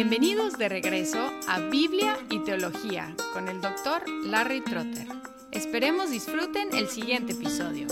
Bienvenidos de regreso a Biblia y Teología con el doctor Larry Trotter. Esperemos disfruten el siguiente episodio.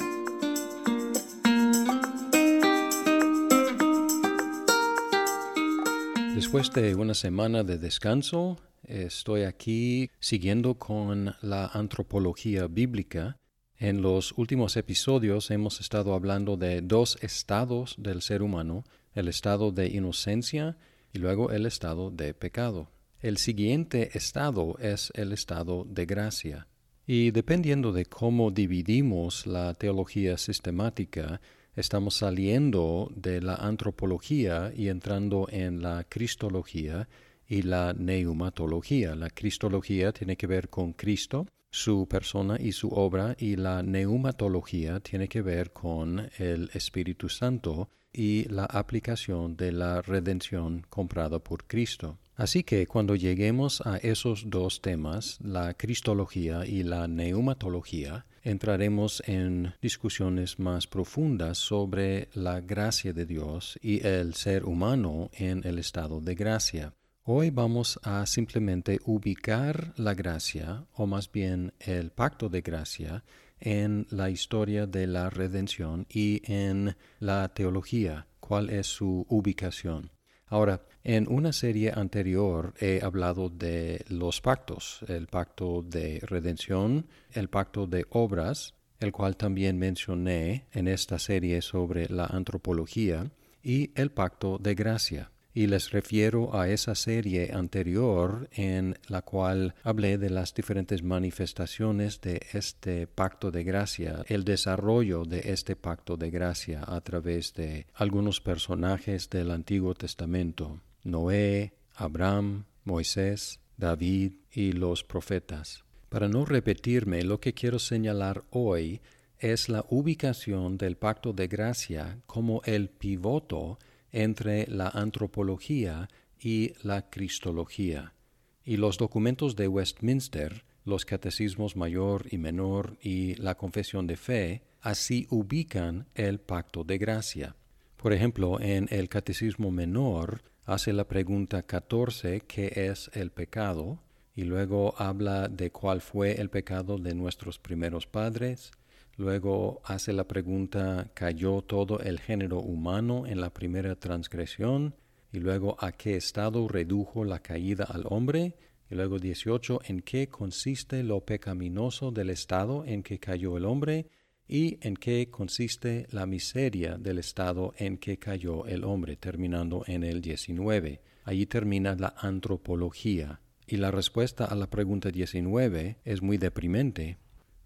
Después de una semana de descanso, estoy aquí siguiendo con la antropología bíblica. En los últimos episodios hemos estado hablando de dos estados del ser humano, el estado de inocencia y luego el estado de pecado. El siguiente estado es el estado de gracia. Y dependiendo de cómo dividimos la teología sistemática, estamos saliendo de la antropología y entrando en la cristología y la neumatología. La cristología tiene que ver con Cristo, su persona y su obra, y la neumatología tiene que ver con el Espíritu Santo y la aplicación de la redención comprada por Cristo. Así que cuando lleguemos a esos dos temas, la cristología y la neumatología, entraremos en discusiones más profundas sobre la gracia de Dios y el ser humano en el estado de gracia. Hoy vamos a simplemente ubicar la gracia, o más bien el pacto de gracia, en la historia de la redención y en la teología, cuál es su ubicación. Ahora, en una serie anterior he hablado de los pactos, el pacto de redención, el pacto de obras, el cual también mencioné en esta serie sobre la antropología, y el pacto de gracia y les refiero a esa serie anterior en la cual hablé de las diferentes manifestaciones de este pacto de gracia, el desarrollo de este pacto de gracia a través de algunos personajes del Antiguo Testamento, Noé, Abraham, Moisés, David y los profetas. Para no repetirme, lo que quiero señalar hoy es la ubicación del pacto de gracia como el pivoto entre la antropología y la cristología, y los documentos de Westminster, los catecismos mayor y menor y la confesión de fe, así ubican el pacto de gracia. Por ejemplo, en el catecismo menor hace la pregunta 14 ¿qué es el pecado? y luego habla de cuál fue el pecado de nuestros primeros padres, Luego hace la pregunta, ¿cayó todo el género humano en la primera transgresión? Y luego, ¿a qué estado redujo la caída al hombre? Y luego 18, ¿en qué consiste lo pecaminoso del estado en que cayó el hombre? ¿Y en qué consiste la miseria del estado en que cayó el hombre? Terminando en el 19. Allí termina la antropología. Y la respuesta a la pregunta 19 es muy deprimente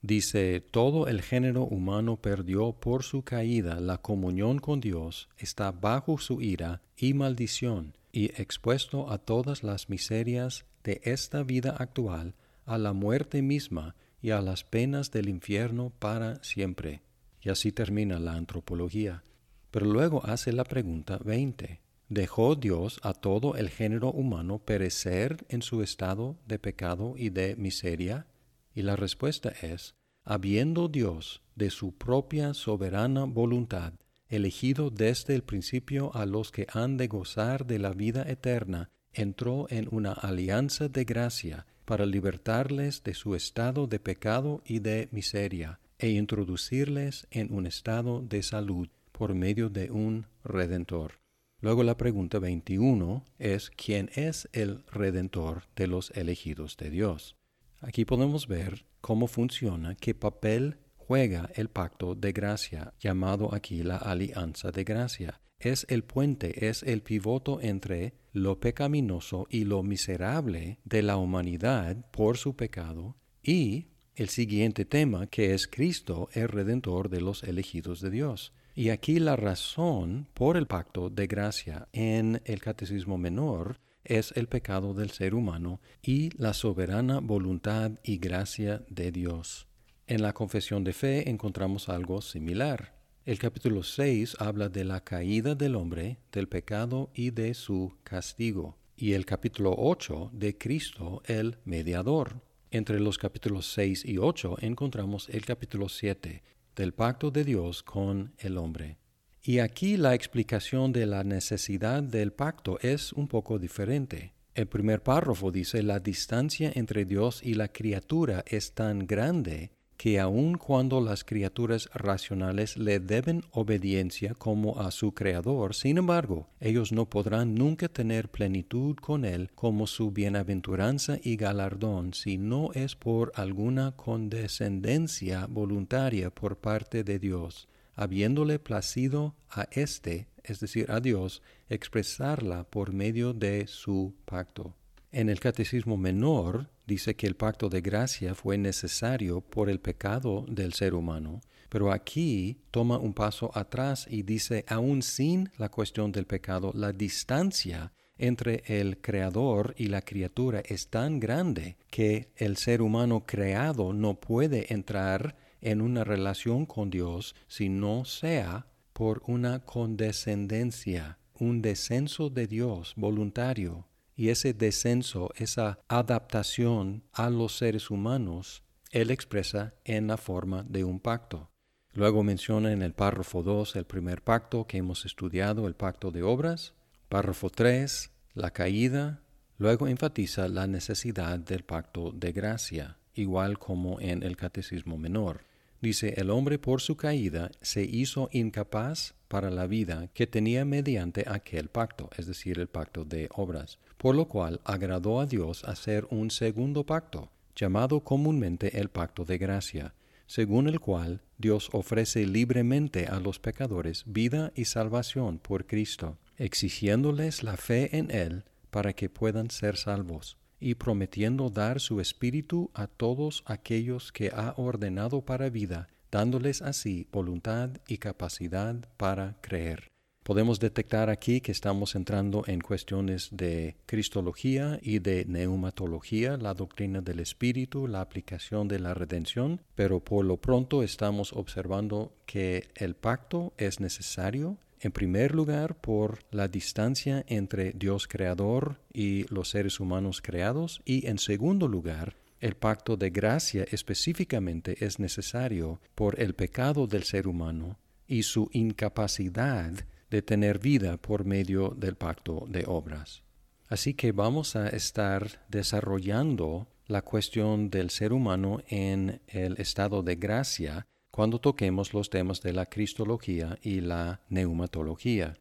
Dice, todo el género humano perdió por su caída la comunión con Dios, está bajo su ira y maldición, y expuesto a todas las miserias de esta vida actual, a la muerte misma y a las penas del infierno para siempre. Y así termina la antropología. Pero luego hace la pregunta 20. ¿Dejó Dios a todo el género humano perecer en su estado de pecado y de miseria? Y la respuesta es, habiendo Dios, de su propia soberana voluntad, elegido desde el principio a los que han de gozar de la vida eterna, entró en una alianza de gracia para libertarles de su estado de pecado y de miseria, e introducirles en un estado de salud por medio de un Redentor. Luego la pregunta 21 es ¿quién es el Redentor de los elegidos de Dios? Aquí podemos ver cómo funciona, qué papel juega el pacto de gracia, llamado aquí la alianza de gracia. Es el puente, es el pivoto entre lo pecaminoso y lo miserable de la humanidad por su pecado y el siguiente tema que es Cristo, el redentor de los elegidos de Dios. Y aquí la razón por el pacto de gracia en el catecismo menor es el pecado del ser humano y la soberana voluntad y gracia de Dios. En la confesión de fe encontramos algo similar. El capítulo 6 habla de la caída del hombre, del pecado y de su castigo, y el capítulo 8 de Cristo el mediador. Entre los capítulos 6 y 8 encontramos el capítulo 7 del pacto de Dios con el hombre. Y aquí la explicación de la necesidad del pacto es un poco diferente. El primer párrafo dice, la distancia entre Dios y la criatura es tan grande que aun cuando las criaturas racionales le deben obediencia como a su Creador, sin embargo, ellos no podrán nunca tener plenitud con Él como su bienaventuranza y galardón si no es por alguna condescendencia voluntaria por parte de Dios, habiéndole placido a éste, es decir, a Dios, expresarla por medio de su pacto. En el Catecismo Menor dice que el pacto de gracia fue necesario por el pecado del ser humano, pero aquí toma un paso atrás y dice, aún sin la cuestión del pecado, la distancia entre el creador y la criatura es tan grande que el ser humano creado no puede entrar en una relación con Dios si no sea por una condescendencia, un descenso de Dios voluntario y ese descenso, esa adaptación a los seres humanos, él expresa en la forma de un pacto. Luego menciona en el párrafo 2 el primer pacto que hemos estudiado, el pacto de obras. Párrafo 3, la caída. Luego enfatiza la necesidad del pacto de gracia, igual como en el catecismo menor. Dice, el hombre por su caída se hizo incapaz para la vida que tenía mediante aquel pacto, es decir, el pacto de obras, por lo cual agradó a Dios hacer un segundo pacto, llamado comúnmente el pacto de gracia, según el cual Dios ofrece libremente a los pecadores vida y salvación por Cristo, exigiéndoles la fe en Él para que puedan ser salvos y prometiendo dar su espíritu a todos aquellos que ha ordenado para vida, dándoles así voluntad y capacidad para creer. Podemos detectar aquí que estamos entrando en cuestiones de cristología y de neumatología, la doctrina del espíritu, la aplicación de la redención, pero por lo pronto estamos observando que el pacto es necesario en primer lugar, por la distancia entre Dios creador y los seres humanos creados. Y en segundo lugar, el pacto de gracia específicamente es necesario por el pecado del ser humano y su incapacidad de tener vida por medio del pacto de obras. Así que vamos a estar desarrollando la cuestión del ser humano en el estado de gracia cuando toquemos los temas de la cristología y la neumatología.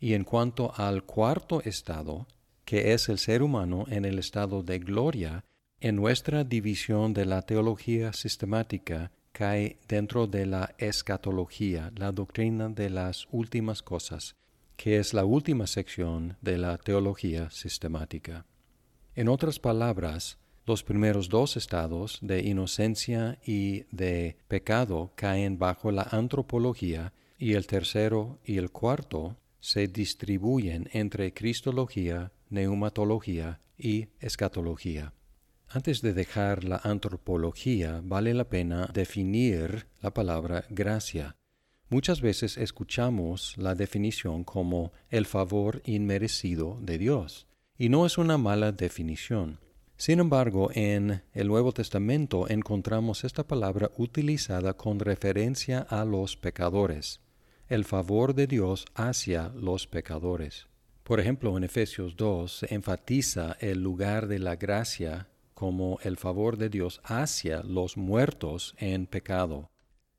Y en cuanto al cuarto estado, que es el ser humano en el estado de gloria, en nuestra división de la teología sistemática cae dentro de la escatología, la doctrina de las últimas cosas, que es la última sección de la teología sistemática. En otras palabras, los primeros dos estados de inocencia y de pecado caen bajo la antropología y el tercero y el cuarto se distribuyen entre cristología, neumatología y escatología. Antes de dejar la antropología, vale la pena definir la palabra gracia. Muchas veces escuchamos la definición como el favor inmerecido de Dios, y no es una mala definición. Sin embargo, en el Nuevo Testamento encontramos esta palabra utilizada con referencia a los pecadores, el favor de Dios hacia los pecadores. Por ejemplo, en Efesios 2 se enfatiza el lugar de la gracia como el favor de Dios hacia los muertos en pecado.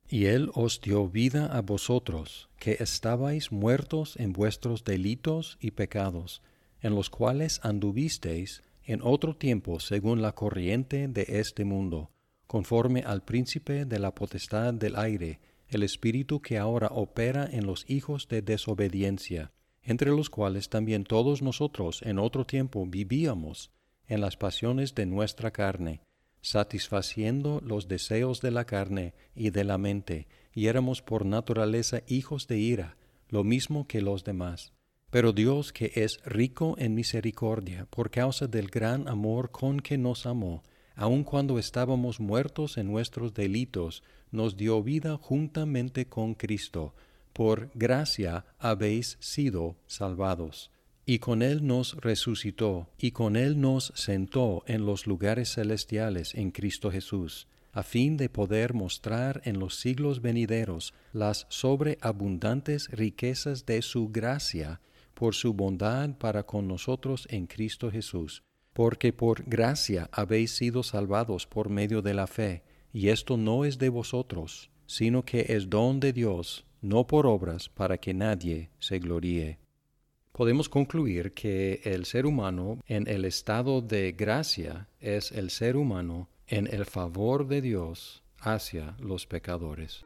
Y Él os dio vida a vosotros, que estabais muertos en vuestros delitos y pecados, en los cuales anduvisteis en otro tiempo según la corriente de este mundo, conforme al príncipe de la potestad del aire, el espíritu que ahora opera en los hijos de desobediencia, entre los cuales también todos nosotros en otro tiempo vivíamos en las pasiones de nuestra carne, satisfaciendo los deseos de la carne y de la mente, y éramos por naturaleza hijos de ira, lo mismo que los demás. Pero Dios, que es rico en misericordia, por causa del gran amor con que nos amó, aun cuando estábamos muertos en nuestros delitos, nos dio vida juntamente con Cristo. Por gracia habéis sido salvados. Y con Él nos resucitó, y con Él nos sentó en los lugares celestiales en Cristo Jesús, a fin de poder mostrar en los siglos venideros las sobreabundantes riquezas de su gracia por su bondad para con nosotros en Cristo Jesús. Porque por gracia habéis sido salvados por medio de la fe, y esto no es de vosotros, sino que es don de Dios, no por obras para que nadie se gloríe. Podemos concluir que el ser humano en el estado de gracia es el ser humano en el favor de Dios hacia los pecadores.